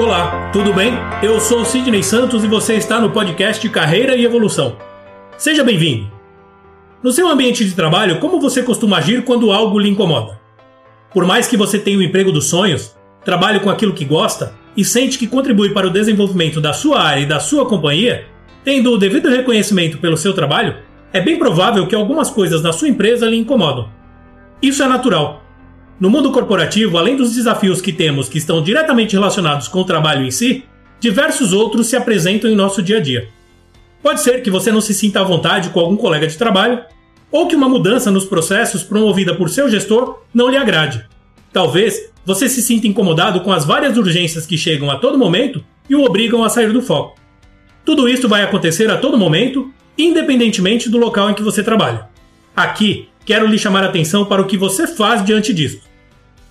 Olá, tudo bem? Eu sou Sidney Santos e você está no podcast Carreira e Evolução. Seja bem-vindo. No seu ambiente de trabalho, como você costuma agir quando algo lhe incomoda? Por mais que você tenha o emprego dos sonhos, trabalhe com aquilo que gosta e sente que contribui para o desenvolvimento da sua área e da sua companhia, tendo o devido reconhecimento pelo seu trabalho, é bem provável que algumas coisas da sua empresa lhe incomodam. Isso é natural, no mundo corporativo, além dos desafios que temos que estão diretamente relacionados com o trabalho em si, diversos outros se apresentam em nosso dia a dia. Pode ser que você não se sinta à vontade com algum colega de trabalho, ou que uma mudança nos processos promovida por seu gestor não lhe agrade. Talvez você se sinta incomodado com as várias urgências que chegam a todo momento e o obrigam a sair do foco. Tudo isso vai acontecer a todo momento, independentemente do local em que você trabalha. Aqui, quero lhe chamar a atenção para o que você faz diante disso.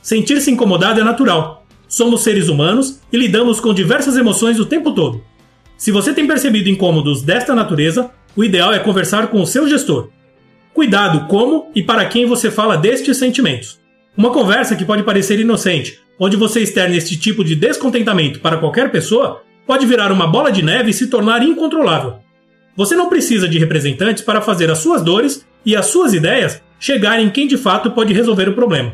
Sentir-se incomodado é natural. Somos seres humanos e lidamos com diversas emoções o tempo todo. Se você tem percebido incômodos desta natureza, o ideal é conversar com o seu gestor. Cuidado como e para quem você fala destes sentimentos. Uma conversa que pode parecer inocente, onde você externa este tipo de descontentamento para qualquer pessoa, pode virar uma bola de neve e se tornar incontrolável. Você não precisa de representantes para fazer as suas dores e as suas ideias chegarem em quem de fato pode resolver o problema.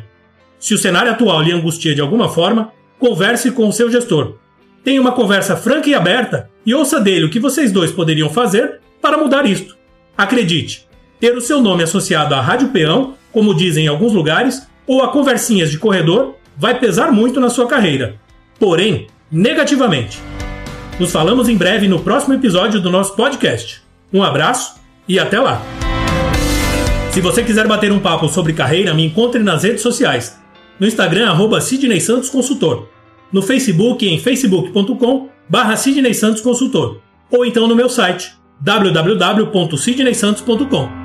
Se o cenário atual lhe angustia de alguma forma, converse com o seu gestor. Tenha uma conversa franca e aberta e ouça dele o que vocês dois poderiam fazer para mudar isto. Acredite, ter o seu nome associado à Rádio Peão, como dizem em alguns lugares, ou a conversinhas de corredor, vai pesar muito na sua carreira. Porém, negativamente. Nos falamos em breve no próximo episódio do nosso podcast. Um abraço e até lá! Se você quiser bater um papo sobre carreira, me encontre nas redes sociais. No Instagram, arroba Sidney Santos Consultor. No Facebook, em facebook.com barra Sidney Santos Consultor. Ou então no meu site, www.sidneysantos.com.